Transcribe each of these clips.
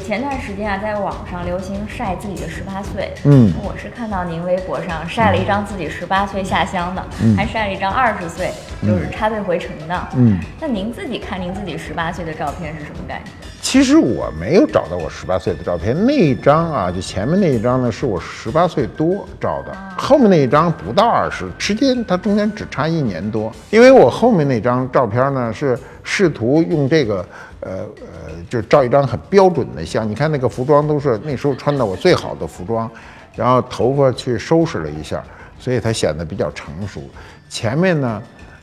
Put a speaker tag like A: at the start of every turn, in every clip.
A: 前段时间啊，在网上流行晒自己的十八岁。
B: 嗯，
A: 我是看到您微博上晒了一张自己十八岁下乡的，还晒了一张二十岁，就是插队回城的。
B: 嗯，
A: 那您自己看您自己十八岁的照片是什么感觉？
B: 其实我没有找到我十八岁的照片，那一张啊，就前面那一张呢，是我十八岁多照的，后面那一张不到二十，时间它中间只差一年多。因为我后面那张照片呢，是试图用这个，呃呃，就照一张很标准的像，你看那个服装都是那时候穿的我最好的服装，然后头发去收拾了一下，所以它显得比较成熟。前面呢。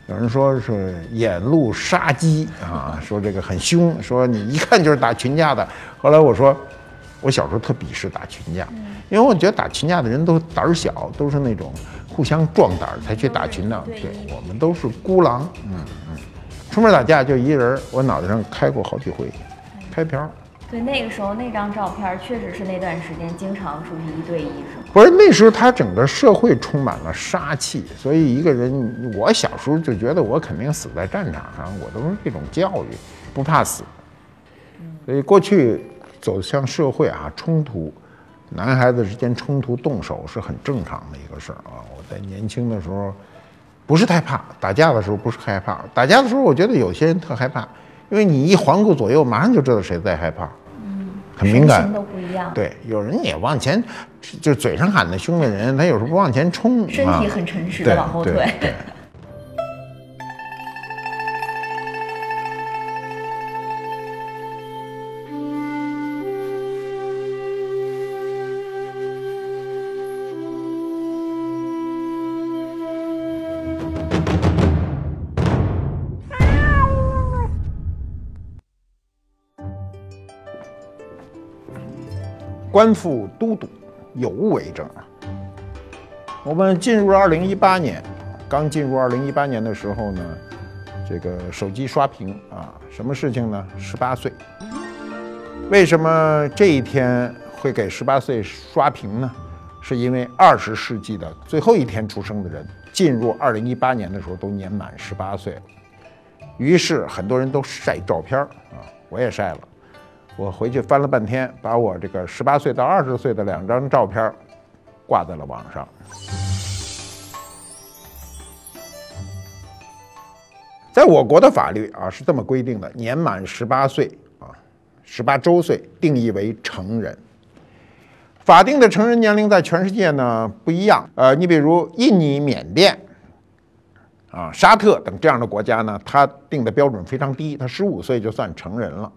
B: 有人说是眼露杀机啊，说这个很凶，说你一看就是打群架的。后来我说，我小时候特鄙视打群架，因为我觉得打群架的人都胆儿小，都是那种互相壮胆儿才去打群的。对我们都是孤狼，嗯嗯，出门打架就一人，我脑袋上开过好几回，开瓢。
A: 对，那个时候那张照片确实是那段时间经常出去一对一，是吗？
B: 不是那时候，他整个社会充满了杀气，所以一个人，我小时候就觉得我肯定死在战场上，我都是这种教育，不怕死。所以过去走向社会啊，冲突，男孩子之间冲突动手是很正常的一个事儿啊。我在年轻的时候不是太怕打架的时候，不是害怕打架的时候，我觉得有些人特害怕。因为你一环顾左右，马上就知道谁在害怕，
A: 嗯，
B: 很敏感，
A: 都不一样。
B: 对，有人也往前，就嘴上喊的凶的人，他有时候不往前冲，
A: 身体很诚实的往后退。
B: 官复都督，有物为证啊。我们进入二零一八年，刚进入二零一八年的时候呢，这个手机刷屏啊，什么事情呢？十八岁。为什么这一天会给十八岁刷屏呢？是因为二十世纪的最后一天出生的人，进入二零一八年的时候都年满十八岁了。于是很多人都晒照片啊，我也晒了。我回去翻了半天，把我这个十八岁到二十岁的两张照片挂在了网上。在我国的法律啊是这么规定的：年满十八岁啊，十八周岁定义为成人。法定的成人年龄在全世界呢不一样。呃，你比如印尼、缅甸啊、沙特等这样的国家呢，它定的标准非常低，它十五岁就算成人了。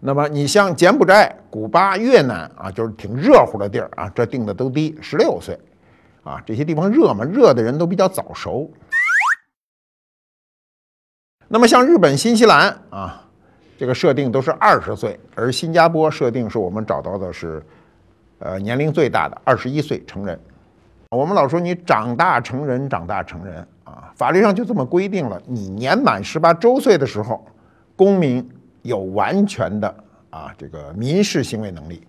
B: 那么你像柬埔寨、古巴、越南啊，就是挺热乎的地儿啊，这定的都低，十六岁，啊，这些地方热嘛，热的人都比较早熟。那么像日本、新西兰啊，这个设定都是二十岁，而新加坡设定是我们找到的是，呃，年龄最大的二十一岁成人。我们老说你长大成人，长大成人啊，法律上就这么规定了，你年满十八周岁的时候，公民。有完全的啊，这个民事行为能力。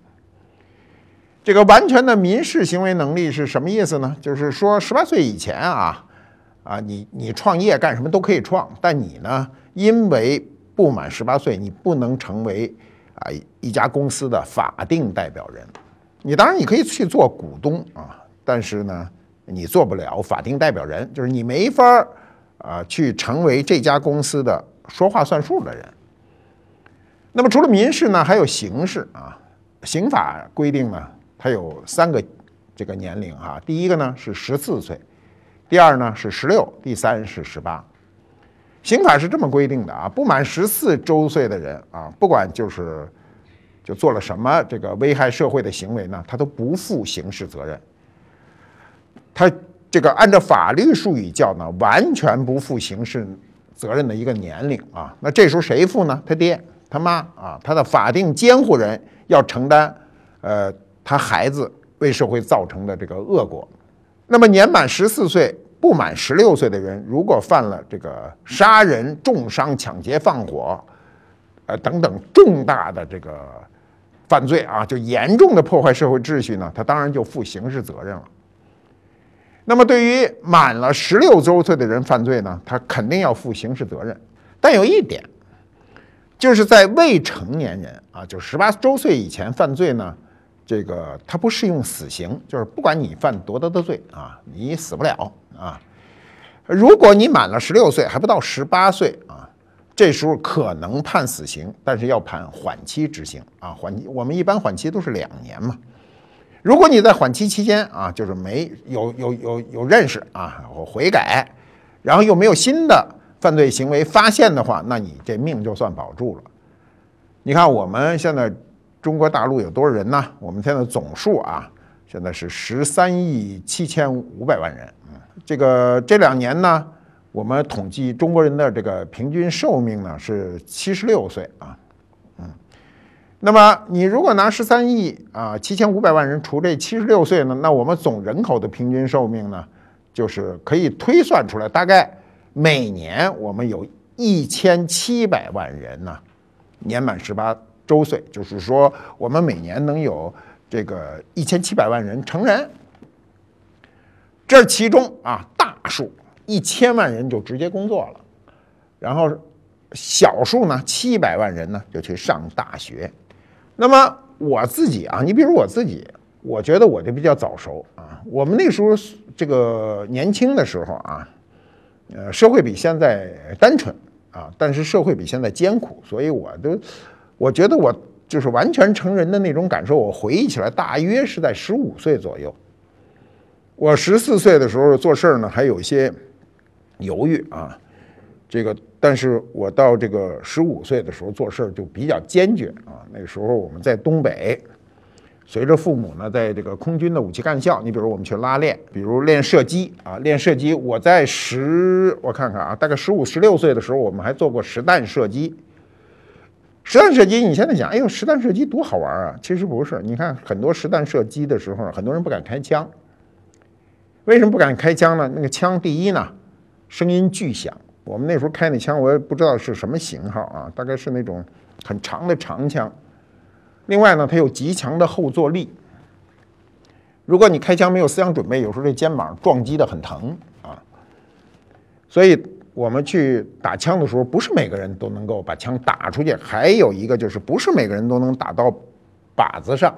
B: 这个完全的民事行为能力是什么意思呢？就是说，十八岁以前啊，啊，你你创业干什么都可以创，但你呢，因为不满十八岁，你不能成为啊一家公司的法定代表人。你当然你可以去做股东啊，但是呢，你做不了法定代表人，就是你没法儿啊去成为这家公司的说话算数的人。那么除了民事呢，还有刑事啊。刑法规定呢，它有三个这个年龄哈。第一个呢是十四岁，第二呢是十六，第三是十八。刑法是这么规定的啊，不满十四周岁的人啊，不管就是就做了什么这个危害社会的行为呢，他都不负刑事责任。他这个按照法律术语叫呢，完全不负刑事责任的一个年龄啊。那这时候谁负呢？他爹。他妈啊，他的法定监护人要承担，呃，他孩子为社会造成的这个恶果。那么年满十四岁不满十六岁的人，如果犯了这个杀人、重伤、抢劫、放火，呃等等重大的这个犯罪啊，就严重的破坏社会秩序呢，他当然就负刑事责任了。那么对于满了十六周岁的人犯罪呢，他肯定要负刑事责任。但有一点。就是在未成年人啊，就十八周岁以前犯罪呢，这个他不适用死刑，就是不管你犯多大的罪啊，你死不了啊。如果你满了十六岁还不到十八岁啊，这时候可能判死刑，但是要判缓期执行啊。缓期我们一般缓期都是两年嘛。如果你在缓期期间啊，就是没有有有有认识啊，我悔改，然后又没有新的犯罪行为发现的话，那你这命就算保住了。你看我们现在中国大陆有多少人呢？我们现在总数啊，现在是十三亿七千五百万人。嗯，这个这两年呢，我们统计中国人的这个平均寿命呢是七十六岁啊。嗯那么你如果拿十三亿啊七千五百万人除这七十六岁呢，那我们总人口的平均寿命呢，就是可以推算出来，大概每年我们有一千七百万人呢年满十八周岁，就是说我们每年能有这个一千七百万人成人。这其中啊大数一千万人就直接工作了，然后小数呢七百万人呢就去上大学。那么我自己啊，你比如我自己，我觉得我就比较早熟啊。我们那时候这个年轻的时候啊，呃，社会比现在单纯啊，但是社会比现在艰苦，所以我都我觉得我就是完全成人的那种感受。我回忆起来，大约是在十五岁左右。我十四岁的时候做事儿呢，还有一些犹豫啊。这个，但是我到这个十五岁的时候做事儿就比较坚决啊。那时候我们在东北，随着父母呢，在这个空军的武器干校，你比如我们去拉练，比如练射击啊，练射击。我在十，我看看啊，大概十五、十六岁的时候，我们还做过实弹射击。实弹射击，你现在想，哎呦，实弹射击多好玩啊！其实不是，你看很多实弹射击的时候，很多人不敢开枪。为什么不敢开枪呢？那个枪，第一呢，声音巨响。我们那时候开那枪，我也不知道是什么型号啊，大概是那种很长的长枪。另外呢，它有极强的后坐力。如果你开枪没有思想准备，有时候这肩膀撞击的很疼啊。所以我们去打枪的时候，不是每个人都能够把枪打出去。还有一个就是，不是每个人都能打到靶子上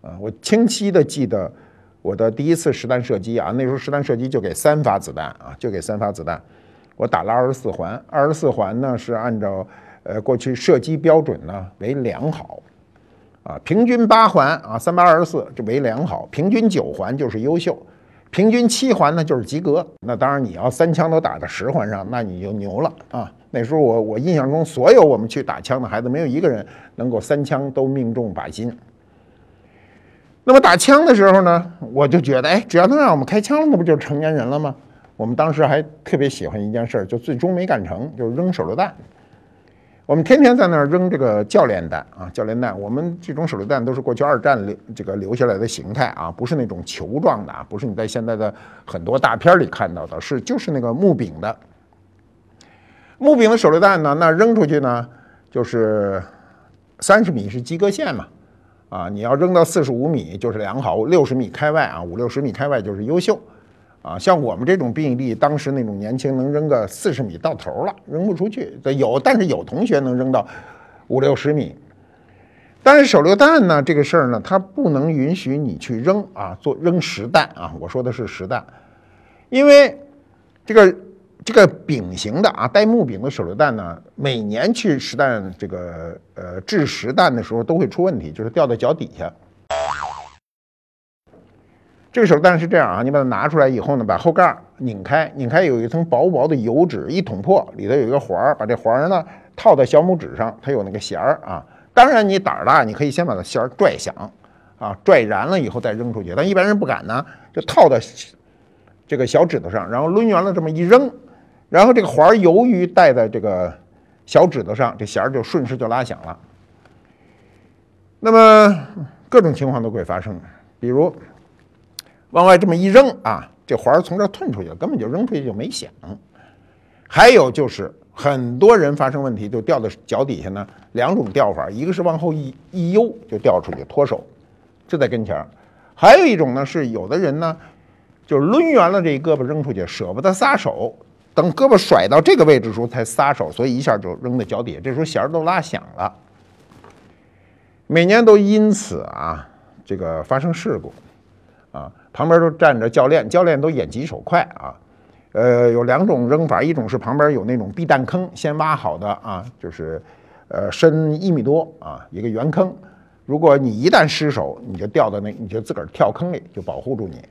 B: 啊。我清晰的记得我的第一次实弹射击啊，那时候实弹射击就给三发子弹啊，就给三发子弹。我打了二十四环，二十四环呢是按照呃过去射击标准呢为良好，啊，平均八环啊三百二十四这为良好，平均九环就是优秀，平均七环呢就是及格。那当然你要三枪都打到十环上，那你就牛了啊！那时候我我印象中所有我们去打枪的孩子，没有一个人能够三枪都命中靶心。那么打枪的时候呢，我就觉得哎，只要能让我们开枪，那不就是成年人了吗？我们当时还特别喜欢一件事儿，就最终没干成，就是扔手榴弹。我们天天在那儿扔这个教练弹啊，教练弹。我们这种手榴弹都是过去二战留这个留下来的形态啊，不是那种球状的啊，不是你在现在的很多大片里看到的，是就是那个木柄的。木柄的手榴弹呢，那扔出去呢，就是三十米是及格线嘛，啊，你要扔到四十五米就是良好，六十米开外啊，五六十米开外就是优秀。啊，像我们这种臂力，当时那种年轻能扔个四十米到头了，扔不出去。有，但是有同学能扔到五六十米。但是手榴弹呢，这个事儿呢，它不能允许你去扔啊，做扔实弹啊。我说的是实弹，因为这个这个柄型的啊，带木柄的手榴弹呢，每年去实弹这个呃制实弹的时候都会出问题，就是掉到脚底下。这个手榴弹是这样啊，你把它拿出来以后呢，把后盖拧开，拧开有一层薄薄的油纸，一捅破，里头有一个环儿，把这环儿呢套在小拇指上，它有那个弦儿啊。当然你胆儿大，你可以先把它弦儿拽响，啊，拽燃了以后再扔出去。但一般人不敢呢，就套在这个小指头上，然后抡圆了这么一扔，然后这个环儿由于戴在这个小指头上，这弦儿就顺势就拉响了。那么各种情况都会发生，比如。往外这么一扔啊，这环儿从这儿吞出去了，根本就扔出去就没响。还有就是很多人发生问题就掉到脚底下呢，两种掉法，一个是往后一一悠就掉出去脱手，就在跟前儿；还有一种呢是有的人呢，就抡圆了这胳膊扔出去，舍不得撒手，等胳膊甩到这个位置时候才撒手，所以一下就扔在脚底下，这时候弦儿都拉响了。每年都因此啊，这个发生事故，旁边都站着教练，教练都眼疾手快啊。呃，有两种扔法，一种是旁边有那种避弹坑，先挖好的啊，就是呃深一米多啊一个圆坑，如果你一旦失手，你就掉到那，你就自个儿跳坑里，就保护住你。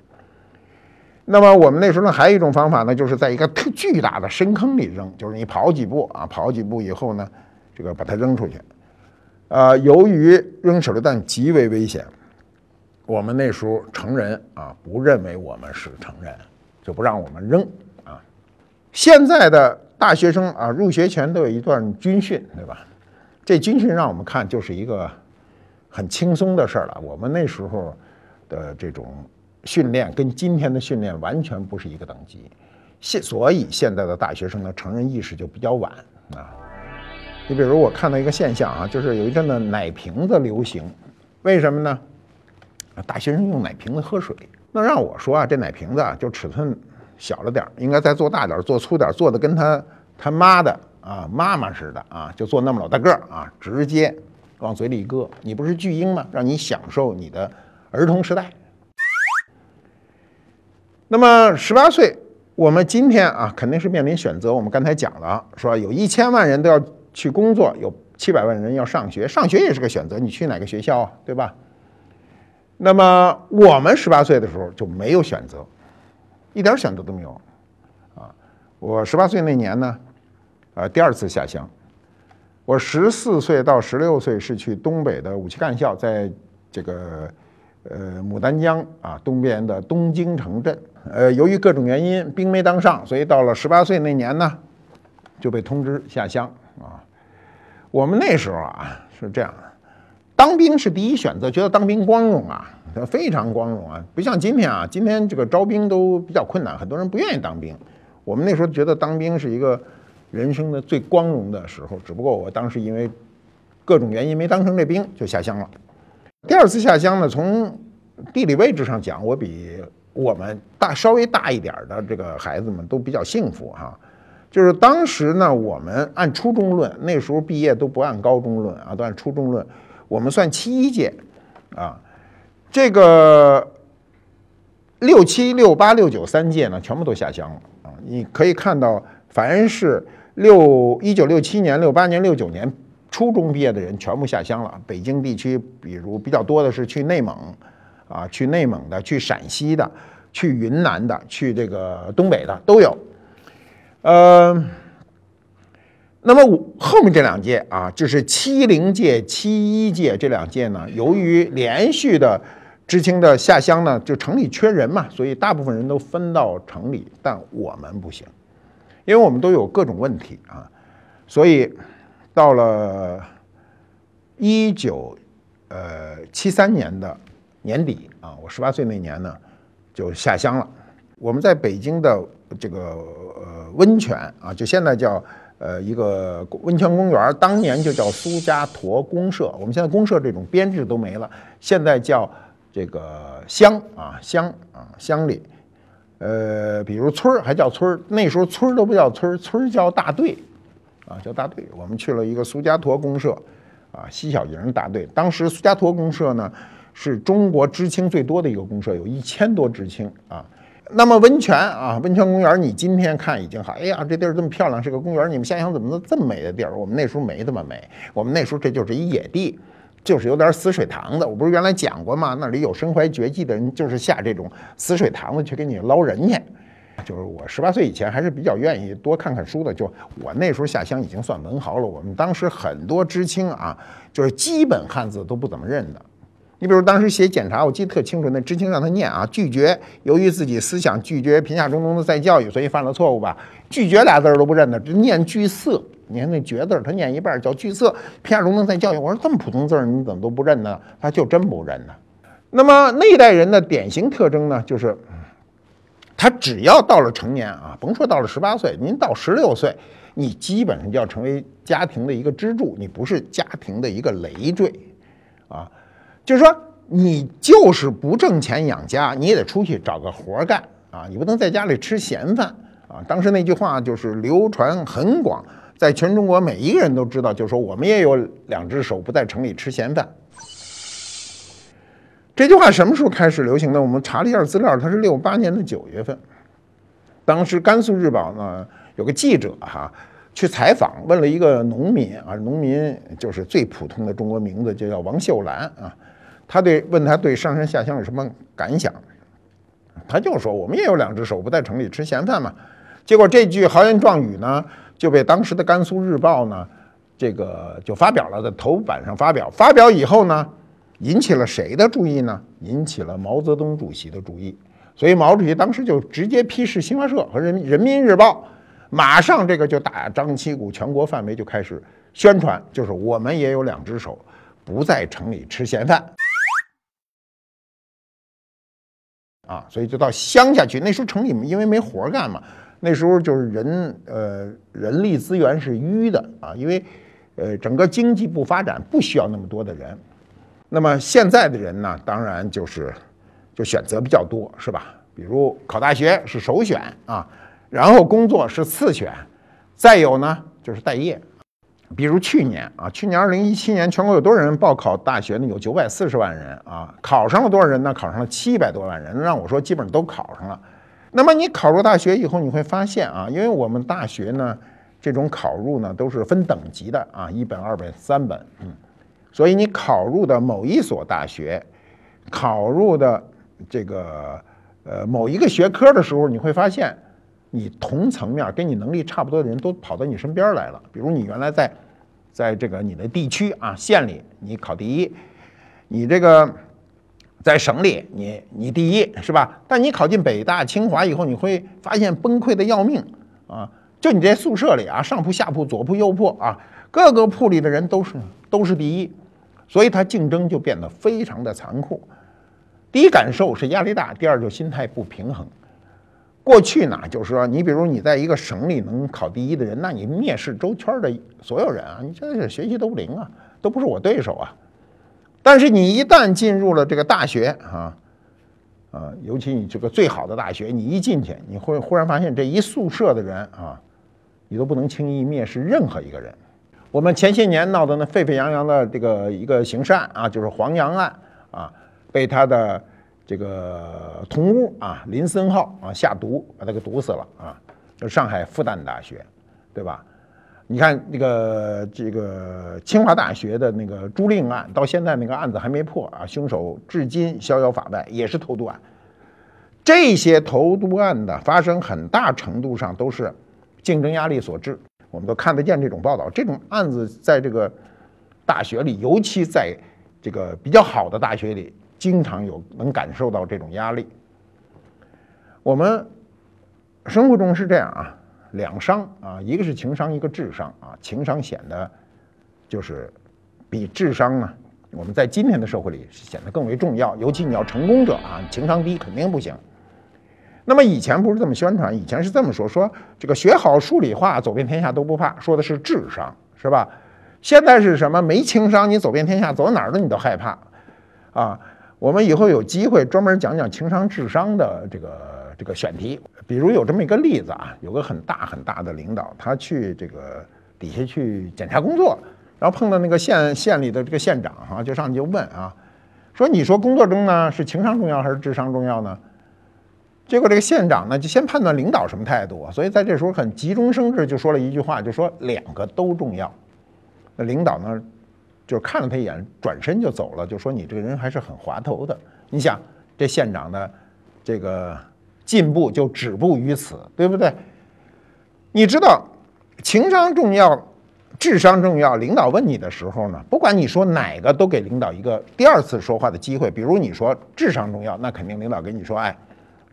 B: 那么我们那时候呢，还有一种方法呢，就是在一个特巨大的深坑里扔，就是你跑几步啊，跑几步以后呢，这个把它扔出去。呃，由于扔手榴弹极为危险，我们那时候成人啊不认为我们是成人，就不让我们扔啊。现在的大学生啊，入学前都有一段军训，对吧？这军训让我们看就是一个很轻松的事儿了。我们那时候的这种。训练跟今天的训练完全不是一个等级，现所以现在的大学生的成人意识就比较晚啊。你比如我看到一个现象啊，就是有一阵子奶瓶子流行，为什么呢？大学生用奶瓶子喝水，那让我说啊，这奶瓶子啊就尺寸小了点儿应该再做大点儿做粗点儿做的跟他他妈的啊妈妈似的啊，就做那么老大个儿啊，直接往嘴里一搁。你不是巨婴吗？让你享受你的儿童时代。那么十八岁，我们今天啊肯定是面临选择。我们刚才讲了，说有一千万人都要去工作，有七百万人要上学，上学也是个选择，你去哪个学校啊，对吧？那么我们十八岁的时候就没有选择，一点选择都没有啊。我十八岁那年呢，啊第二次下乡。我十四岁到十六岁是去东北的武器干校，在这个呃牡丹江啊东边的东京城镇。呃，由于各种原因，兵没当上，所以到了十八岁那年呢，就被通知下乡啊。我们那时候啊是这样，当兵是第一选择，觉得当兵光荣啊，非常光荣啊，不像今天啊，今天这个招兵都比较困难，很多人不愿意当兵。我们那时候觉得当兵是一个人生的最光荣的时候，只不过我当时因为各种原因没当成这兵，就下乡了。第二次下乡呢，从地理位置上讲，我比。我们大稍微大一点的这个孩子们都比较幸福哈，就是当时呢，我们按初中论，那时候毕业都不按高中论啊，都按初中论。我们算七一届啊，这个六七六八六九三届呢，全部都下乡了啊。你可以看到，凡是六一九六七年、六八年、六九年初中毕业的人，全部下乡了。北京地区，比如比较多的是去内蒙。啊，去内蒙的，去陕西的，去云南的，去这个东北的都有。呃，那么我后面这两届啊，就是七零届、七一届这两届呢，由于连续的知青的下乡呢，就城里缺人嘛，所以大部分人都分到城里，但我们不行，因为我们都有各种问题啊，所以到了一九呃七三年的。年底啊，我十八岁那年呢，就下乡了。我们在北京的这个呃温泉啊，就现在叫呃一个温泉公园，当年就叫苏家坨公社。我们现在公社这种编制都没了，现在叫这个乡啊乡啊乡里。呃，比如村儿还叫村儿，那时候村儿都不叫村儿，村儿叫大队啊叫大队。我们去了一个苏家坨公社啊西小营大队。当时苏家坨公社呢。是中国知青最多的一个公社，有一千多知青啊。那么温泉啊，温泉公园，你今天看已经好。哎呀，这地儿这么漂亮，是个公园。你们想想，怎么能这么美的地儿？我们那时候没这么美，我们那时候这就是一野地，就是有点死水塘子。我不是原来讲过吗？那里有身怀绝技的人，就是下这种死水塘子去给你捞人去。就是我十八岁以前还是比较愿意多看看书的。就我那时候下乡已经算文豪了。我们当时很多知青啊，就是基本汉字都不怎么认的。你比如当时写检查，我记得特清楚，那知青让他念啊，拒绝，由于自己思想拒绝贫下中农的再教育，所以犯了错误吧。拒绝俩字儿都不认得，只念拒色。你看那绝字儿，他念一半叫拒色，贫下中农再教育。我说这么普通字儿，你怎么都不认呢？他就真不认呢。那么那一代人的典型特征呢，就是他只要到了成年啊，甭说到了十八岁，您到十六岁，你基本上就要成为家庭的一个支柱，你不是家庭的一个累赘啊。就是说，你就是不挣钱养家，你也得出去找个活干啊！你不能在家里吃闲饭啊。当时那句话就是流传很广，在全中国每一个人都知道，就是说我们也有两只手，不在城里吃闲饭。这句话什么时候开始流行的？我们查了一下资料，它是六八年的九月份。当时甘肃日报呢有个记者哈去采访，问了一个农民啊，农民就是最普通的中国名字，就叫王秀兰啊。他对问他对上山下乡有什么感想？他就说我们也有两只手，不在城里吃闲饭嘛。结果这句豪言壮语呢就被当时的甘肃日报呢这个就发表了，在头版上发表。发表以后呢。引起了谁的注意呢？引起了毛泽东主席的注意，所以毛主席当时就直接批示新华社和人人民日报，马上这个就大张旗鼓，全国范围就开始宣传，就是我们也有两只手，不在城里吃闲饭啊，所以就到乡下去。那时候城里因为没活干嘛，那时候就是人呃人力资源是淤的啊，因为呃整个经济不发展，不需要那么多的人。那么现在的人呢，当然就是就选择比较多，是吧？比如考大学是首选啊，然后工作是次选，再有呢就是待业。比如去年啊，去年二零一七年全国有多少人报考大学呢？有九百四十万人啊，考上了多少人呢？考上了七百多万人。让我说，基本都考上了。那么你考入大学以后，你会发现啊，因为我们大学呢，这种考入呢都是分等级的啊，一本、二本、三本，嗯。所以你考入的某一所大学，考入的这个呃某一个学科的时候，你会发现，你同层面跟你能力差不多的人都跑到你身边来了。比如你原来在在这个你的地区啊县里你考第一，你这个在省里你你第一是吧？但你考进北大清华以后，你会发现崩溃的要命啊！就你这宿舍里啊，上铺下铺左铺右铺啊，各个铺里的人都是都是第一。所以他竞争就变得非常的残酷。第一感受是压力大，第二就心态不平衡。过去呢，就是说，你比如你在一个省里能考第一的人，那你蔑视周圈的所有人啊，你真是学习都不灵啊，都不是我对手啊。但是你一旦进入了这个大学啊，啊，尤其你这个最好的大学，你一进去，你会忽然发现这一宿舍的人啊，你都不能轻易蔑视任何一个人。我们前些年闹得那沸沸扬扬的这个一个刑事案啊，就是黄洋案啊，被他的这个同屋啊林森浩啊下毒把他给毒死了啊，就上海复旦大学，对吧？你看那个这个清华大学的那个朱令案，到现在那个案子还没破啊，凶手至今逍遥法外，也是投毒案。这些投毒案的发生，很大程度上都是竞争压力所致。我们都看得见这种报道，这种案子在这个大学里，尤其在这个比较好的大学里，经常有能感受到这种压力。我们生活中是这样啊，两商啊，一个是情商，一个智商啊。情商显得就是比智商呢，我们在今天的社会里显得更为重要。尤其你要成功者啊，情商低肯定不行。那么以前不是这么宣传，以前是这么说：说这个学好数理化，走遍天下都不怕，说的是智商，是吧？现在是什么？没情商，你走遍天下，走到哪儿的你都害怕，啊！我们以后有机会专门讲讲情商、智商的这个这个选题。比如有这么一个例子啊，有个很大很大的领导，他去这个底下去检查工作，然后碰到那个县县里的这个县长哈，就上去就问啊，说你说工作中呢是情商重要还是智商重要呢？结果这个县长呢，就先判断领导什么态度，所以在这时候很急中生智，就说了一句话，就说两个都重要。那领导呢，就是看了他一眼，转身就走了，就说你这个人还是很滑头的。你想，这县长的这个进步就止步于此，对不对？你知道，情商重要，智商重要。领导问你的时候呢，不管你说哪个，都给领导一个第二次说话的机会。比如你说智商重要，那肯定领导跟你说，哎。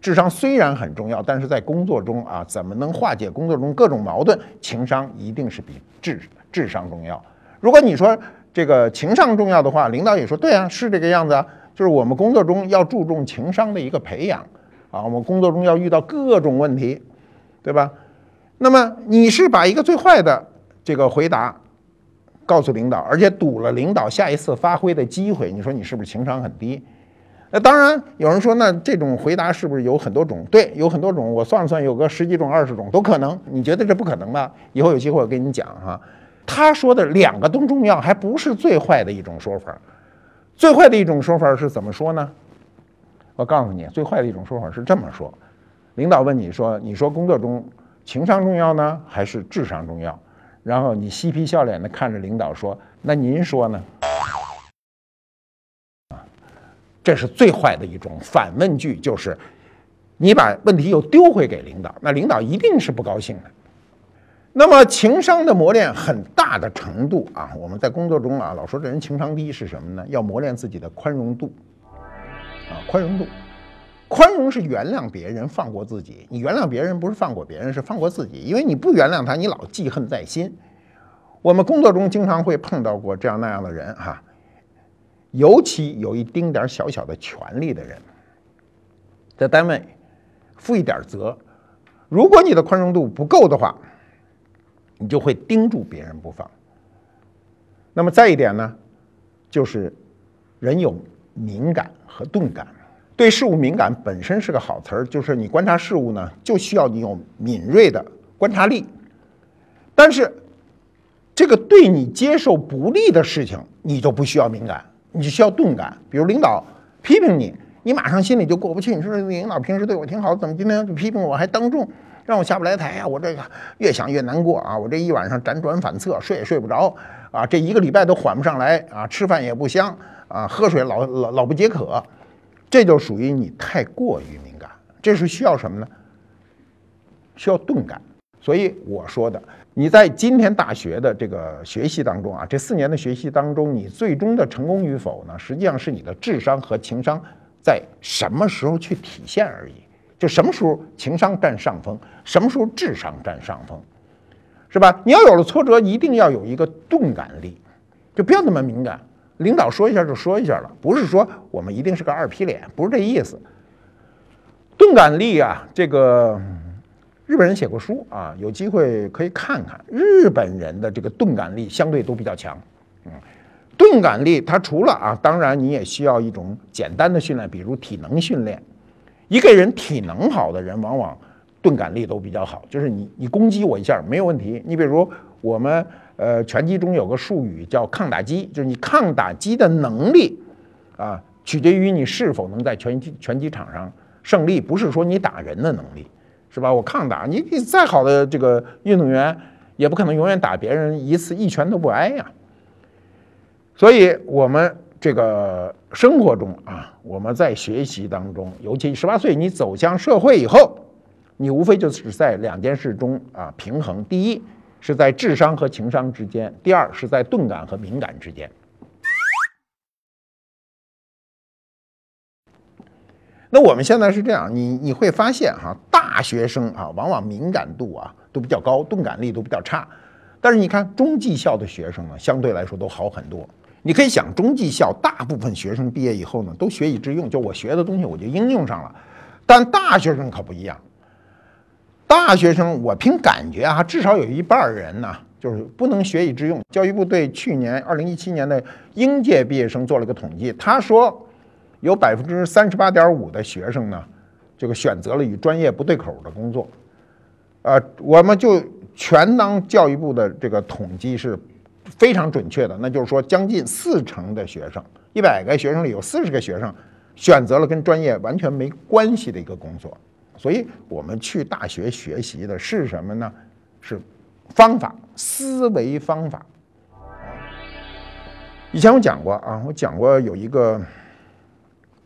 B: 智商虽然很重要，但是在工作中啊，怎么能化解工作中各种矛盾？情商一定是比智智商重要。如果你说这个情商重要的话，领导也说对啊，是这个样子啊。就是我们工作中要注重情商的一个培养啊，我们工作中要遇到各种问题，对吧？那么你是把一个最坏的这个回答告诉领导，而且堵了领导下一次发挥的机会，你说你是不是情商很低？那当然有人说，那这种回答是不是有很多种？对，有很多种。我算了算，有个十几种、二十种都可能。你觉得这不可能吗？以后有机会我跟你讲哈。他说的两个都重要，还不是最坏的一种说法。最坏的一种说法是怎么说呢？我告诉你，最坏的一种说法是这么说：领导问你说，你说工作中情商重要呢，还是智商重要？然后你嬉皮笑脸的看着领导说，那您说呢？这是最坏的一种反问句，就是你把问题又丢回给领导，那领导一定是不高兴的。那么情商的磨练很大的程度啊，我们在工作中啊老说这人情商低是什么呢？要磨练自己的宽容度啊，宽容度，宽容是原谅别人，放过自己。你原谅别人不是放过别人，是放过自己，因为你不原谅他，你老记恨在心。我们工作中经常会碰到过这样那样的人哈。尤其有一丁点小小的权利的人，在单位负一点责，如果你的宽容度不够的话，你就会盯住别人不放。那么再一点呢，就是人有敏感和钝感，对事物敏感本身是个好词儿，就是你观察事物呢，就需要你有敏锐的观察力。但是这个对你接受不利的事情，你就不需要敏感。你需要钝感，比如领导批评你，你马上心里就过不去。你说领导平时对我挺好，怎么今天就批评我，还当众让我下不来台呀？我这个越想越难过啊！我这一晚上辗转反侧，睡也睡不着啊！这一个礼拜都缓不上来啊！吃饭也不香啊！喝水老老老不解渴，这就属于你太过于敏感。这是需要什么呢？需要钝感。所以我说的。你在今天大学的这个学习当中啊，这四年的学习当中，你最终的成功与否呢？实际上是你的智商和情商在什么时候去体现而已。就什么时候情商占上风，什么时候智商占上风，是吧？你要有了挫折，一定要有一个钝感力，就不要那么敏感。领导说一下就说一下了，不是说我们一定是个二皮脸，不是这意思。钝感力啊，这个。日本人写过书啊，有机会可以看看。日本人的这个钝感力相对都比较强，嗯，钝感力它除了啊，当然你也需要一种简单的训练，比如体能训练。一个人体能好的人，往往钝感力都比较好，就是你你攻击我一下没有问题。你比如我们呃拳击中有个术语叫抗打击，就是你抗打击的能力啊，取决于你是否能在拳击拳击场上胜利，不是说你打人的能力。是吧？我抗打你，你再好的这个运动员，也不可能永远打别人一次一拳都不挨呀。所以，我们这个生活中啊，我们在学习当中，尤其十八岁你走向社会以后，你无非就是在两件事中啊平衡：第一是在智商和情商之间；第二是在钝感和敏感之间。那我们现在是这样，你你会发现哈，大学生啊，往往敏感度啊都比较高，钝感力都比较差。但是你看中技校的学生呢，相对来说都好很多。你可以想，中技校大部分学生毕业以后呢，都学以致用，就我学的东西我就应用上了。但大学生可不一样，大学生我凭感觉啊，至少有一半人呢，就是不能学以致用。教育部对去年二零一七年的应届毕业生做了个统计，他说。有百分之三十八点五的学生呢，这个选择了与专业不对口的工作，呃，我们就全当教育部的这个统计是非常准确的，那就是说，将近四成的学生，一百个学生里有四十个学生选择了跟专业完全没关系的一个工作，所以我们去大学学习的是什么呢？是方法、思维方法。以前我讲过啊，我讲过有一个。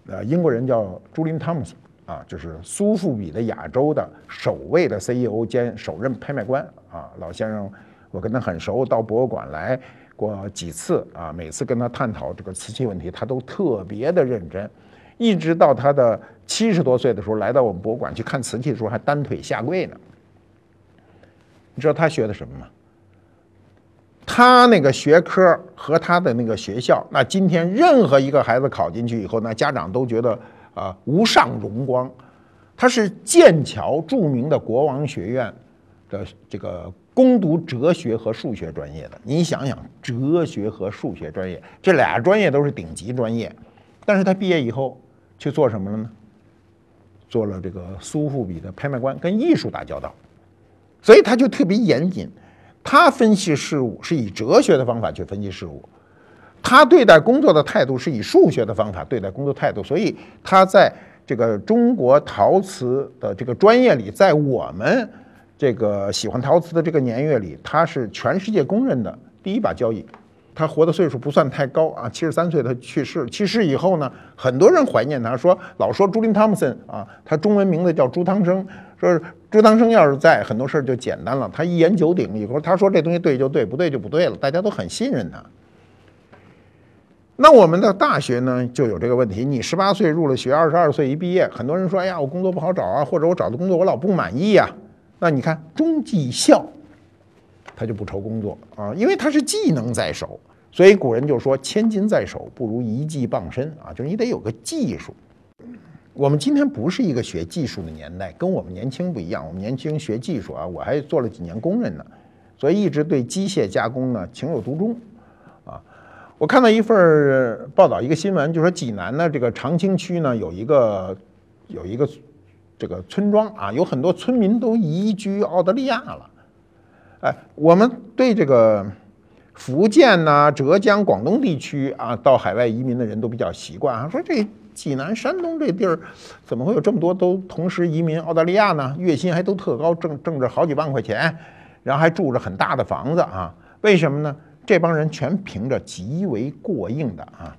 B: 呃，英国人叫朱林·汤姆斯啊，就是苏富比的亚洲的首位的 CEO 兼首任拍卖官啊。老先生，我跟他很熟，到博物馆来过几次啊。每次跟他探讨这个瓷器问题，他都特别的认真。一直到他的七十多岁的时候，来到我们博物馆去看瓷器的时候，还单腿下跪呢。你知道他学的什么吗？他那个学科和他的那个学校，那今天任何一个孩子考进去以后，那家长都觉得啊无上荣光。他是剑桥著名的国王学院的这个攻读哲学和数学专业的。你想想，哲学和数学专业这俩专业都是顶级专业，但是他毕业以后去做什么了呢？做了这个苏富比的拍卖官，跟艺术打交道，所以他就特别严谨。他分析事物是以哲学的方法去分析事物，他对待工作的态度是以数学的方法对待工作态度。所以他在这个中国陶瓷的这个专业里，在我们这个喜欢陶瓷的这个年月里，他是全世界公认的第一把交椅。他活的岁数不算太高啊，七十三岁他去世。去世以后呢，很多人怀念他，说老说朱林汤姆森啊，他中文名字叫朱汤生。说朱汤生要是在，很多事儿就简单了。他一言九鼎，以后他说这东西对就对，不对就不对了，大家都很信任他。那我们的大学呢，就有这个问题：你十八岁入了学，二十二岁一毕业，很多人说，哎呀，我工作不好找啊，或者我找的工作我老不满意呀。那你看中技校。他就不愁工作啊，因为他是技能在手，所以古人就说“千金在手，不如一技傍身”啊，就是你得有个技术。我们今天不是一个学技术的年代，跟我们年轻不一样。我们年轻学技术啊，我还做了几年工人呢，所以一直对机械加工呢情有独钟啊。我看到一份报道，一个新闻，就说济南呢这个长清区呢有一个有一个这个村庄啊，有很多村民都移居澳大利亚了。哎，我们对这个福建呐、浙江、广东地区啊，到海外移民的人都比较习惯啊。说这济南、山东这地儿，怎么会有这么多都同时移民澳大利亚呢？月薪还都特高，挣挣着好几万块钱，然后还住着很大的房子啊？为什么呢？这帮人全凭着极为过硬的啊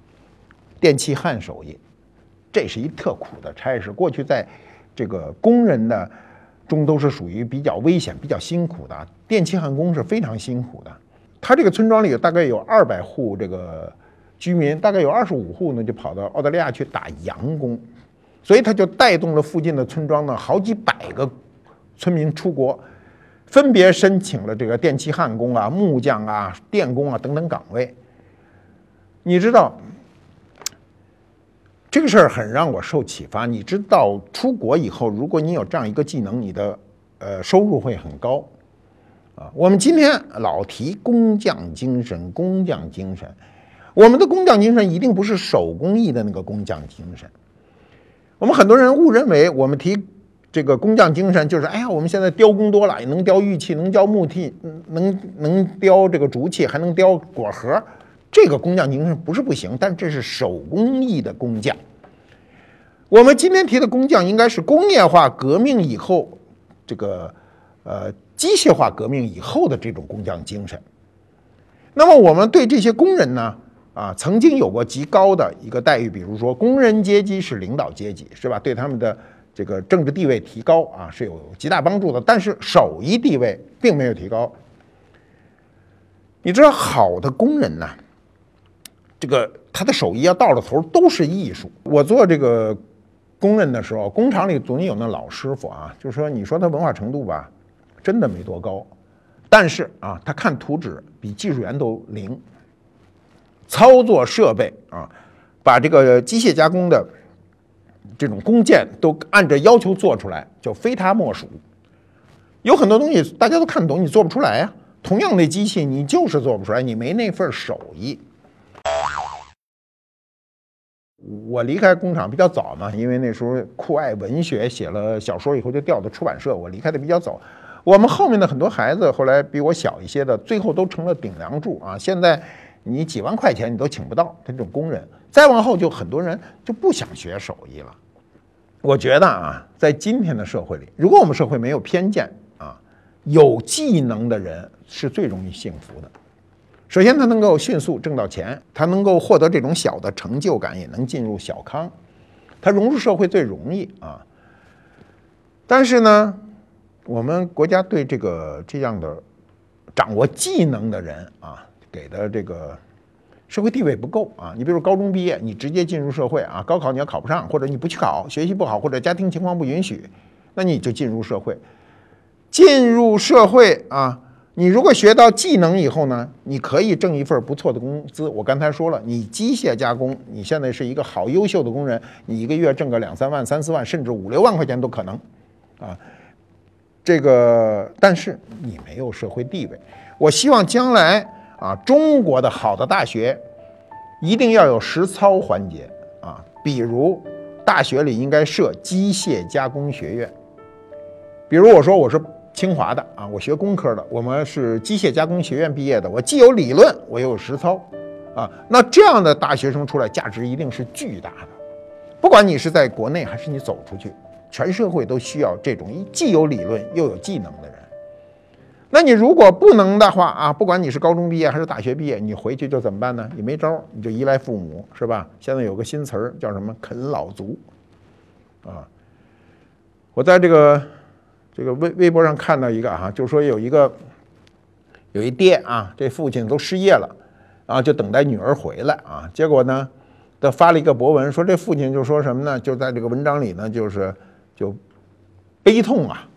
B: 电气焊手艺，这是一特苦的差事。过去在这个工人的。中都是属于比较危险、比较辛苦的，电气焊工是非常辛苦的。他这个村庄里大概有二百户这个居民，大概有二十五户呢就跑到澳大利亚去打洋工，所以他就带动了附近的村庄呢好几百个村民出国，分别申请了这个电气焊工啊、木匠啊、电工啊等等岗位。你知道？这个事儿很让我受启发。你知道，出国以后，如果你有这样一个技能，你的呃收入会很高啊。我们今天老提工匠精神，工匠精神，我们的工匠精神一定不是手工艺的那个工匠精神。我们很多人误认为，我们提这个工匠精神，就是哎呀，我们现在雕工多了，能雕玉器，能雕木器，能能雕这个竹器，还能雕果核。这个工匠精神不是不行，但这是手工艺的工匠。我们今天提的工匠应该是工业化革命以后，这个呃机械化革命以后的这种工匠精神。那么我们对这些工人呢，啊，曾经有过极高的一个待遇，比如说工人阶级是领导阶级，是吧？对他们的这个政治地位提高啊是有极大帮助的。但是手艺地位并没有提高。你知道，好的工人呢？这个他的手艺要到了头都是艺术。我做这个工人的时候，工厂里总有那老师傅啊，就是说你说他文化程度吧，真的没多高，但是啊，他看图纸比技术员都灵，操作设备啊，把这个机械加工的这种工件都按照要求做出来，就非他莫属。有很多东西大家都看懂，你做不出来呀。同样的机器，你就是做不出来，你没那份手艺。我离开工厂比较早嘛，因为那时候酷爱文学，写了小说以后就调到出版社，我离开的比较早。我们后面的很多孩子后来比我小一些的，最后都成了顶梁柱啊！现在你几万块钱你都请不到他这种工人。再往后就很多人就不想学手艺了。我觉得啊，在今天的社会里，如果我们社会没有偏见啊，有技能的人是最容易幸福的。首先，他能够迅速挣到钱，他能够获得这种小的成就感，也能进入小康，他融入社会最容易啊。但是呢，我们国家对这个这样的掌握技能的人啊，给的这个社会地位不够啊。你比如高中毕业，你直接进入社会啊，高考你要考不上，或者你不去考，学习不好，或者家庭情况不允许，那你就进入社会，进入社会啊。你如果学到技能以后呢，你可以挣一份不错的工资。我刚才说了，你机械加工，你现在是一个好优秀的工人，你一个月挣个两三万、三四万，甚至五六万块钱都可能，啊，这个但是你没有社会地位。我希望将来啊，中国的好的大学一定要有实操环节啊，比如大学里应该设机械加工学院。比如我说我是清华的啊，我学工科的，我们是机械加工学院毕业的，我既有理论，我又有实操，啊，那这样的大学生出来价值一定是巨大的。不管你是在国内还是你走出去，全社会都需要这种既有理论又有技能的人。那你如果不能的话啊，不管你是高中毕业还是大学毕业，你回去就怎么办呢？你没招，你就依赖父母，是吧？现在有个新词儿叫什么“啃老族”，啊，我在这个这个微微博上看到一个哈，就是说有一个有一爹啊，这父亲都失业了，啊就等待女儿回来啊，结果呢，他发了一个博文，说这父亲就说什么呢？就在这个文章里呢，就是就悲痛啊。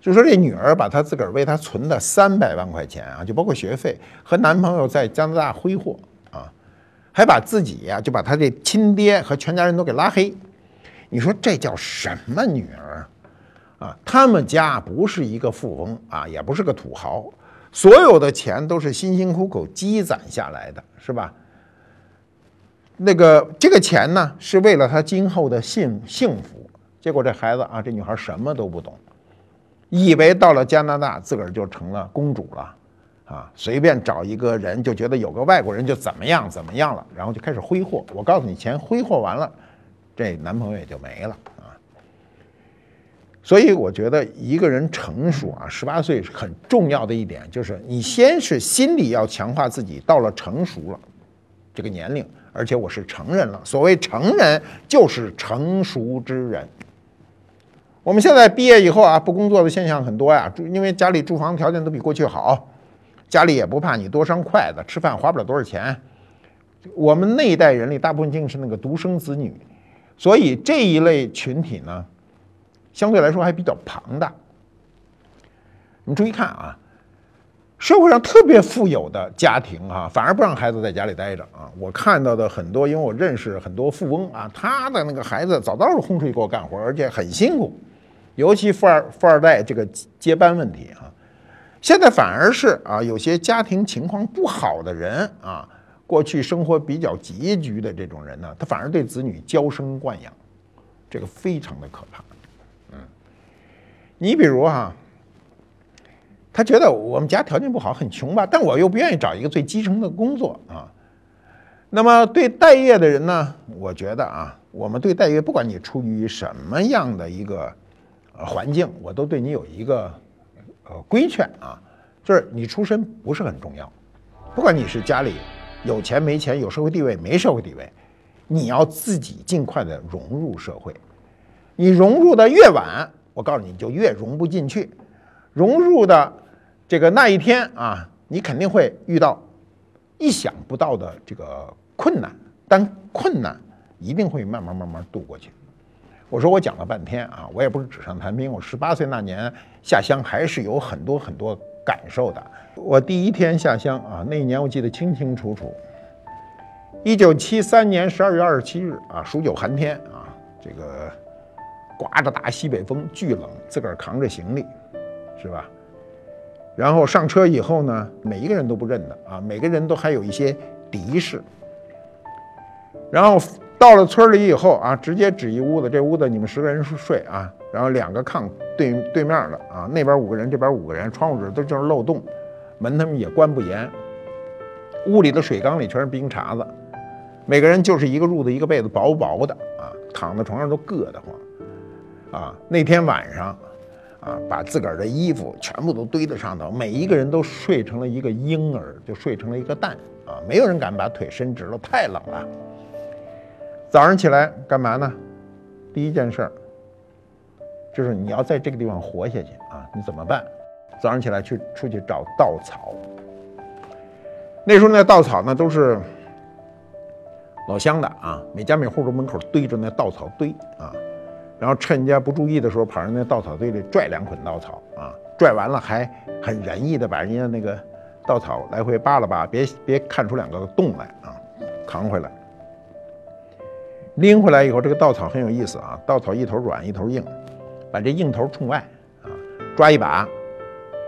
B: 就说这女儿把她自个儿为她存的三百万块钱啊，就包括学费和男朋友在加拿大挥霍啊，还把自己呀就把他这亲爹和全家人都给拉黑。你说这叫什么女儿啊？他们家不是一个富翁啊，也不是个土豪，所有的钱都是辛辛苦苦积攒下来的，是吧？那个这个钱呢，是为了他今后的幸幸福。结果这孩子啊，这女孩什么都不懂。以为到了加拿大自个儿就成了公主了，啊，随便找一个人就觉得有个外国人就怎么样怎么样了，然后就开始挥霍。我告诉你，钱挥霍完了，这男朋友也就没了。所以我觉得一个人成熟啊，十八岁是很重要的一点，就是你先是心理要强化自己到了成熟了这个年龄，而且我是成人了。所谓成人，就是成熟之人。我们现在毕业以后啊，不工作的现象很多呀，住因为家里住房条件都比过去好，家里也不怕你多双筷子，吃饭花不了多少钱。我们那一代人里，大部分竟是那个独生子女，所以这一类群体呢，相对来说还比较庞大。你注意看啊，社会上特别富有的家庭啊，反而不让孩子在家里待着啊。我看到的很多，因为我认识很多富翁啊，他的那个孩子早早是轰出去给我干活，而且很辛苦。尤其富二富二代这个接班问题啊，现在反而是啊，有些家庭情况不好的人啊，过去生活比较拮据的这种人呢，他反而对子女娇生惯养，这个非常的可怕。你比如哈，他觉得我们家条件不好，很穷吧，但我又不愿意找一个最基层的工作啊。那么对待业的人呢，我觉得啊，我们对待业，不管你出于什么样的一个。呃，环境我都对你有一个呃规劝啊，就是你出身不是很重要，不管你是家里有钱没钱，有社会地位没社会地位，你要自己尽快的融入社会。你融入的越晚，我告诉你就越融不进去。融入的这个那一天啊，你肯定会遇到意想不到的这个困难，但困难一定会慢慢慢慢度过去。我说我讲了半天啊，我也不是纸上谈兵。我十八岁那年下乡还是有很多很多感受的。我第一天下乡啊，那一年我记得清清楚楚。一九七三年十二月二十七日啊，数九寒天啊，这个刮着大西北风，巨冷，自个儿扛着行李，是吧？然后上车以后呢，每一个人都不认得啊，每个人都还有一些敌视，然后。到了村里以后啊，直接指一屋子，这屋子你们十个人睡啊，然后两个炕对对面的啊，那边五个人，这边五个人，窗户纸都就是漏洞，门他们也关不严，屋里的水缸里全是冰碴子，每个人就是一个褥子一个被子，薄薄的啊，躺在床上都硌得慌，啊，那天晚上啊，把自个儿的衣服全部都堆在上头，每一个人都睡成了一个婴儿，就睡成了一个蛋啊，没有人敢把腿伸直了，太冷了。早上起来干嘛呢？第一件事儿就是你要在这个地方活下去啊！你怎么办？早上起来去出去找稻草。那时候那稻草呢都是老乡的啊，每家每户都门口堆着那稻草堆啊，然后趁人家不注意的时候，跑人那稻草堆里拽两捆稻草啊，拽完了还很仁义的把人家那个稻草来回扒拉扒，别别看出两个洞来啊，扛回来。拎回来以后，这个稻草很有意思啊，稻草一头软一头硬，把这硬头冲外啊，抓一把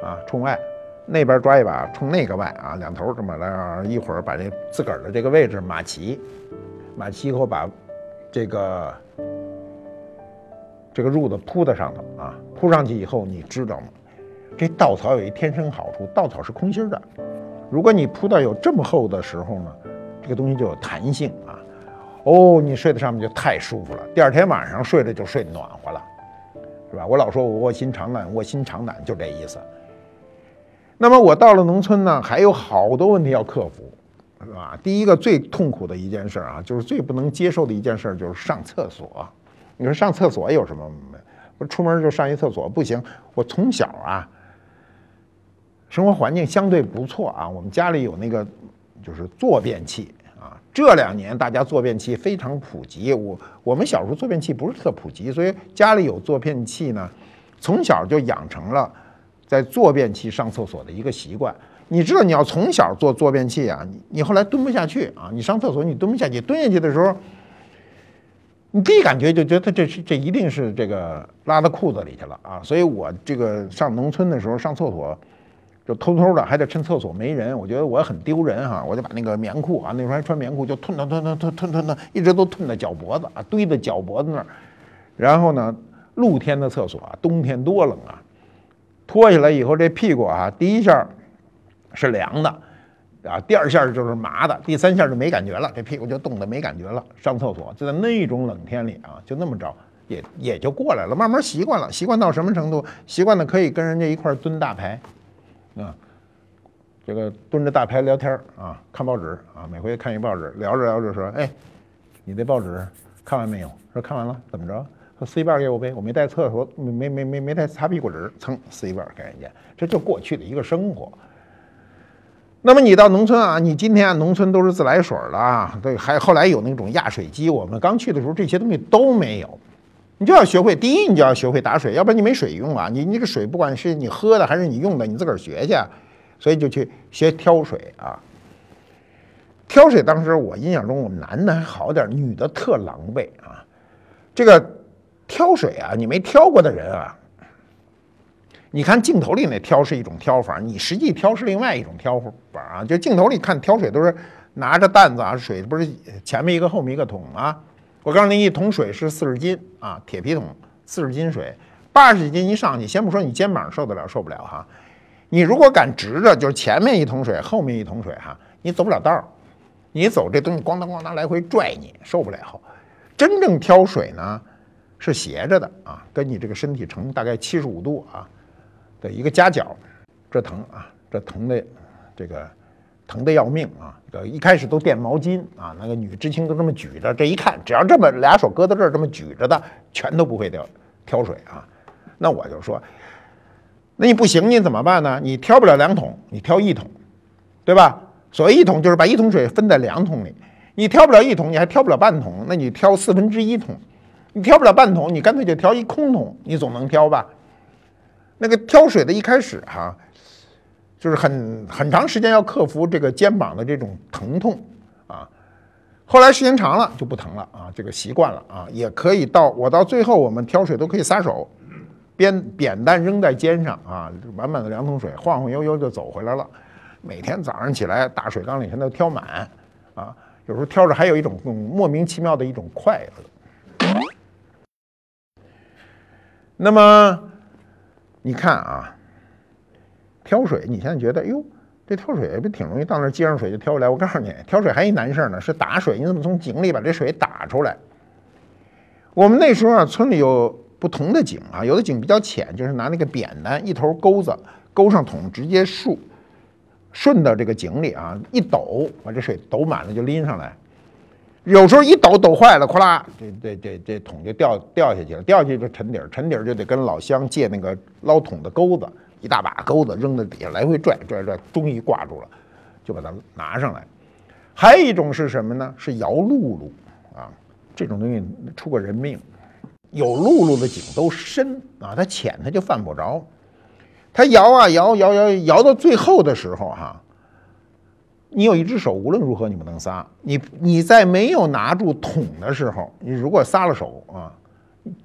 B: 啊，冲外，那边抓一把冲那个外啊，两头这么来，一会儿把这自个儿的这个位置码齐，码齐以后把这个这个褥子铺在上头啊，铺上去以后，你知道吗？这稻草有一天生好处，稻草是空心的。如果你铺到有这么厚的时候呢，这个东西就有弹性啊。哦，你睡在上面就太舒服了。第二天晚上睡着就睡暖和了，是吧？我老说我卧薪尝胆，卧薪尝胆就这意思。那么我到了农村呢，还有好多问题要克服，是吧？第一个最痛苦的一件事啊，就是最不能接受的一件事，就是上厕所。你说上厕所有什么？我出门就上一厕所不行。我从小啊，生活环境相对不错啊，我们家里有那个就是坐便器啊。这两年大家坐便器非常普及，我我们小时候坐便器不是特普及，所以家里有坐便器呢，从小就养成了。在坐便器上厕所的一个习惯，你知道你要从小坐坐便器啊，你你后来蹲不下去啊，你上厕所你蹲不下去，蹲下去的时候，你第一感觉就觉得这是这一定是这个拉到裤子里去了啊，所以我这个上农村的时候上厕所，就偷偷的还得趁厕所没人，我觉得我很丢人哈，我就把那个棉裤啊，那时候还穿棉裤，就吞吞吞吞吞吞吞，一直都吞到脚脖子啊，堆在脚脖子那儿，然后呢，露天的厕所啊，冬天多冷啊。脱下来以后，这屁股啊，第一下是凉的，啊，第二下就是麻的，第三下就没感觉了，这屁股就冻得没感觉了。上厕所就在那种冷天里啊，就那么着，也也就过来了，慢慢习惯了。习惯到什么程度？习惯的可以跟人家一块蹲大排，啊，这个蹲着大排聊天啊，看报纸啊，每回看一报纸，聊着聊着说，哎，你这报纸看完没有？说看完了，怎么着？说撕一半给我呗，我没带厕所，没没没没带擦屁股纸，蹭撕一半给人家，这就过去的一个生活。那么你到农村啊，你今天啊农村都是自来水了啊，对，还后来有那种压水机，我们刚去的时候这些东西都没有，你就要学会，第一你就要学会打水，要不然你没水用啊。你你这个水不管是你喝的还是你用的，你自个儿学去，所以就去学挑水啊。挑水当时我印象中我们男的还好点，女的特狼狈啊，这个。挑水啊，你没挑过的人啊，你看镜头里那挑是一种挑法，你实际挑是另外一种挑法啊。就镜头里看挑水都是拿着担子啊，水不是前面一个后面一个桶啊。我告诉你，一桶水是四十斤啊，铁皮桶四十斤水，八十斤一上去，先不说你肩膀受得了受不了哈，你如果敢直着，就是前面一桶水，后面一桶水哈，你走不了道儿，你走这东西咣当咣当来回拽你，受不了。真正挑水呢？是斜着的啊，跟你这个身体成大概七十五度啊的一个夹角，这疼啊，这疼的这个疼的要命啊！这一开始都垫毛巾啊，那个女知青都这么举着，这一看，只要这么俩手搁到这儿这么举着的，全都不会挑挑水啊。那我就说，那你不行，你怎么办呢？你挑不了两桶，你挑一桶，对吧？所谓一桶就是把一桶水分在两桶里，你挑不了一桶，你还挑不了半桶，那你挑四分之一桶。你挑不了半桶，你干脆就挑一空桶，你总能挑吧？那个挑水的一开始哈，就是很很长时间要克服这个肩膀的这种疼痛啊。后来时间长了就不疼了啊，这个习惯了啊，也可以到我到最后我们挑水都可以撒手，扁扁担扔在肩上啊，满满的两桶水晃晃悠悠就走回来了。每天早上起来大水缸里全都挑满啊，有时候挑着还有一种莫名其妙的一种快乐。那么，你看啊，挑水，你现在觉得，哟，这挑水不挺容易？到那接上水就挑出来。我告诉你，挑水还一难事呢，是打水。你怎么从井里把这水打出来？我们那时候啊，村里有不同的井啊，有的井比较浅，就是拿那个扁担一头钩子钩上桶，直接竖顺到这个井里啊，一抖把这水抖满了就拎上来。有时候一抖抖坏了，咵啦，这这这这桶就掉掉下去了，掉下去就沉底儿，沉底儿就得跟老乡借那个捞桶的钩子，一大把钩子扔在底下来回拽拽拽，终于挂住了，就把它拿上来。还有一种是什么呢？是摇辘轳啊，这种东西出过人命。有辘轳的井都深啊，它浅它就犯不着。它摇啊摇摇摇摇到最后的时候哈。你有一只手，无论如何你不能撒。你你在没有拿住桶的时候，你如果撒了手啊，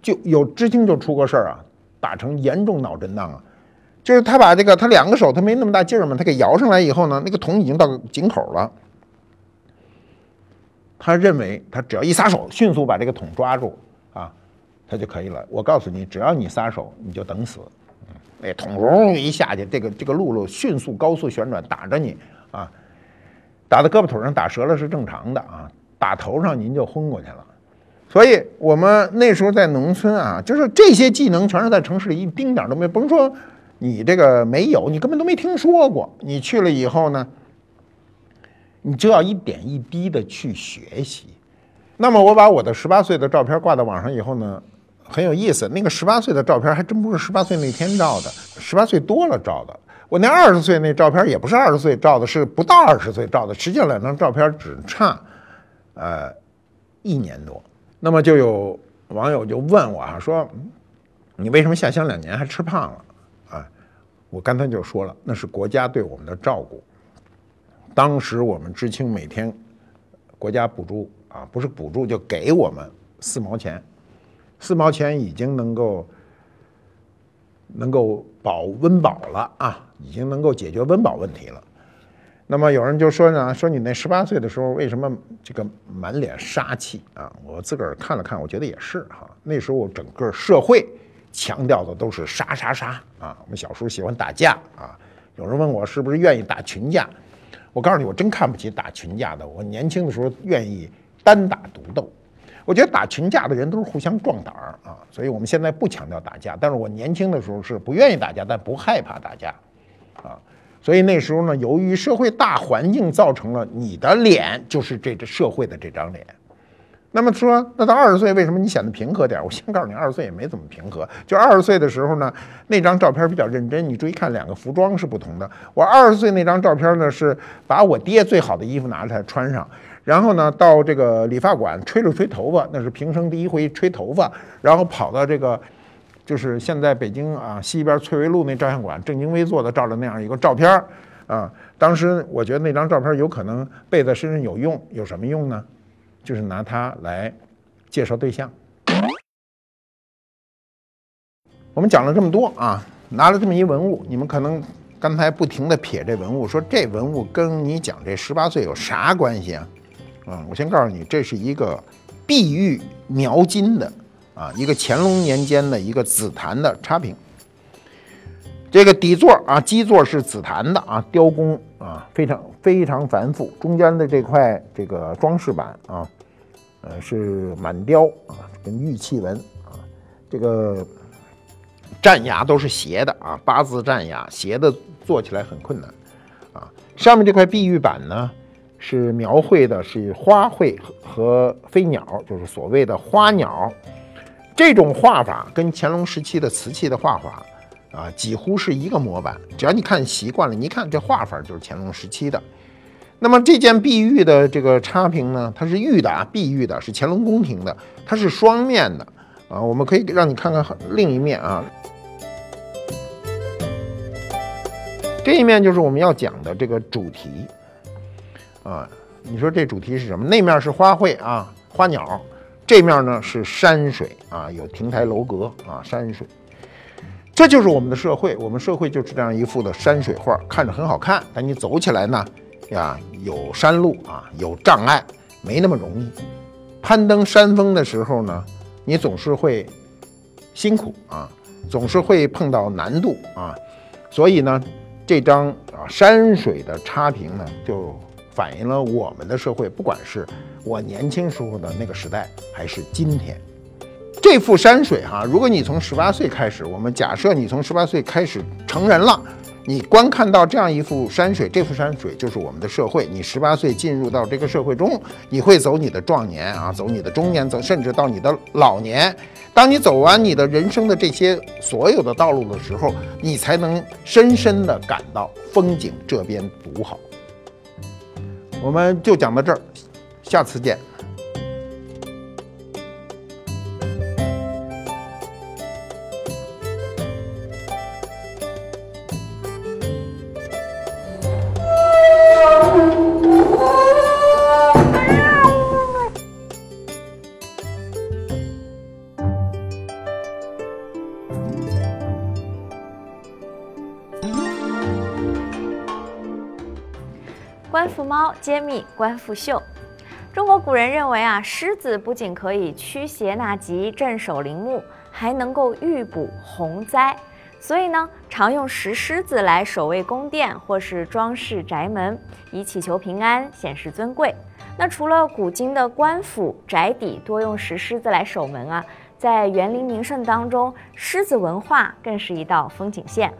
B: 就有知青就出过事儿啊，打成严重脑震荡啊。就是他把这个他两个手他没那么大劲儿嘛，他给摇上来以后呢，那个桶已经到井口了。他认为他只要一撒手，迅速把这个桶抓住啊，他就可以了。我告诉你，只要你撒手，你就等死。那桶隆一下去，这个这个辘轳迅速高速旋转，打着你，打在胳膊腿上打折了是正常的啊，打头上您就昏过去了。所以我们那时候在农村啊，就是这些技能全是在城市里一丁点都没。甭说你这个没有，你根本都没听说过。你去了以后呢，你就要一点一滴的去学习。那么我把我的十八岁的照片挂到网上以后呢？很有意思，那个十八岁的照片还真不是十八岁那天照的，十八岁多了照的。我那二十岁那照片也不是二十岁照的，是不到二十岁照的。实际上两张照片只差，呃，一年多。那么就有网友就问我啊，说你为什么下乡两年还吃胖了？啊，我刚才就说了，那是国家对我们的照顾。当时我们知青每天国家补助啊，不是补助就给我们四毛钱。四毛钱已经能够能够保温饱了啊，已经能够解决温饱问题了。那么有人就说呢，说你那十八岁的时候为什么这个满脸杀气啊？我自个儿看了看，我觉得也是哈。那时候整个社会强调的都是杀杀杀啊。我们小时候喜欢打架啊。有人问我是不是愿意打群架，我告诉你，我真看不起打群架的。我年轻的时候愿意单打独斗。我觉得打群架的人都是互相壮胆儿啊，所以我们现在不强调打架。但是我年轻的时候是不愿意打架，但不害怕打架，啊，所以那时候呢，由于社会大环境造成了你的脸就是这个社会的这张脸。那么说，那到二十岁为什么你显得平和点？我先告诉你，二十岁也没怎么平和。就二十岁的时候呢，那张照片比较认真。你注意看，两个服装是不同的。我二十岁那张照片呢，是把我爹最好的衣服拿出来穿上。然后呢，到这个理发馆吹了吹头发，那是平生第一回吹头发。然后跑到这个，就是现在北京啊西边翠微路那照相馆，正襟危坐的照了那样一个照片儿啊。当时我觉得那张照片有可能背在身上有用，有什么用呢？就是拿它来介绍对象。我们讲了这么多啊，拿了这么一文物，你们可能刚才不停的撇这文物，说这文物跟你讲这十八岁有啥关系啊？啊，我先告诉你，这是一个碧玉描金的啊，一个乾隆年间的一个紫檀的插屏。这个底座啊，基座是紫檀的啊，雕工啊非常非常繁复。中间的这块这个装饰板啊，呃是满雕啊，跟玉器纹啊，这个战牙都是斜的啊，八字战牙斜的做起来很困难啊。上面这块碧玉板呢？是描绘的是花卉和飞鸟，就是所谓的花鸟。这种画法跟乾隆时期的瓷器的画法啊，几乎是一个模板。只要你看习惯了，你一看这画法就是乾隆时期的。那么这件碧玉的这个插屏呢，它是玉的啊，碧玉的，是乾隆宫廷的，它是双面的啊。我们可以让你看看另一面啊，这一面就是我们要讲的这个主题。啊，你说这主题是什么？那面是花卉啊，花鸟，这面呢是山水啊，有亭台楼阁啊，山水，这就是我们的社会。我们社会就是这样一幅的山水画，看着很好看，但你走起来呢，呀，有山路啊，有障碍，没那么容易。攀登山峰的时候呢，你总是会辛苦啊，总是会碰到难度啊，所以呢，这张啊山水的差评呢就。反映了我们的社会，不管是我年轻时候的那个时代，还是今天，这幅山水哈，如果你从十八岁开始，我们假设你从十八岁开始成人了，你观看到这样一幅山水，这幅山水就是我们的社会。你十八岁进入到这个社会中，你会走你的壮年啊，走你的中年，走甚至到你的老年。当你走完你的人生的这些所有的道路的时候，你才能深深的感到风景这边独好。我们就讲到这儿，下次见。
A: 官复秀，中国古人认为啊，狮子不仅可以驱邪纳吉、镇守陵墓，还能够预卜洪灾，所以呢，常用石狮子来守卫宫殿或是装饰宅门，以祈求平安、显示尊贵。那除了古今的官府宅邸多用石狮子来守门啊，在园林名胜当中，狮子文化更是一道风景线。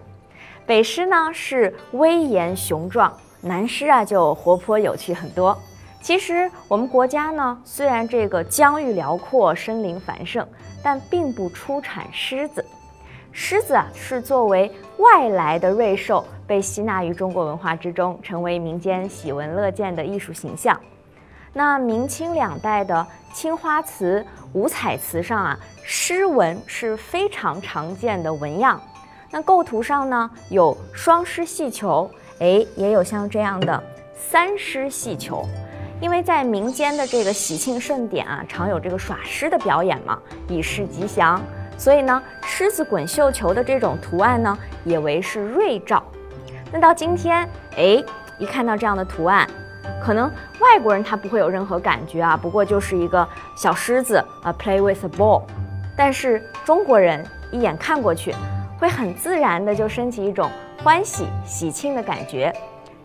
A: 北狮呢是威严雄壮，南狮啊就活泼有趣很多。其实我们国家呢，虽然这个疆域辽阔、森林繁盛，但并不出产狮子。狮子啊是作为外来的瑞兽被吸纳于中国文化之中，成为民间喜闻乐见的艺术形象。那明清两代的青花瓷、五彩瓷上啊，狮纹是非常常见的纹样。那构图上呢，有双狮戏球，哎，也有像这样的三狮戏球。因为在民间的这个喜庆盛典啊，常有这个耍狮的表演嘛，以示吉祥。所以呢，狮子滚绣球的这种图案呢，也为是瑞兆。那到今天，哎，一看到这样的图案。可能外国人他不会有任何感觉啊，不过就是一个小狮子啊，play with a ball。但是中国人一眼看过去，会很自然的就升起一种欢喜喜庆的感觉，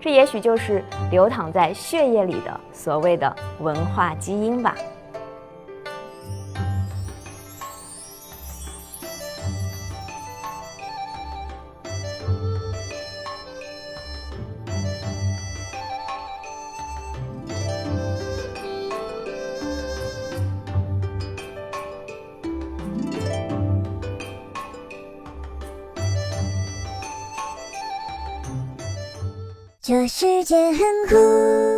A: 这也许就是流淌在血液里的所谓的文化基因吧。
C: 这世界很酷。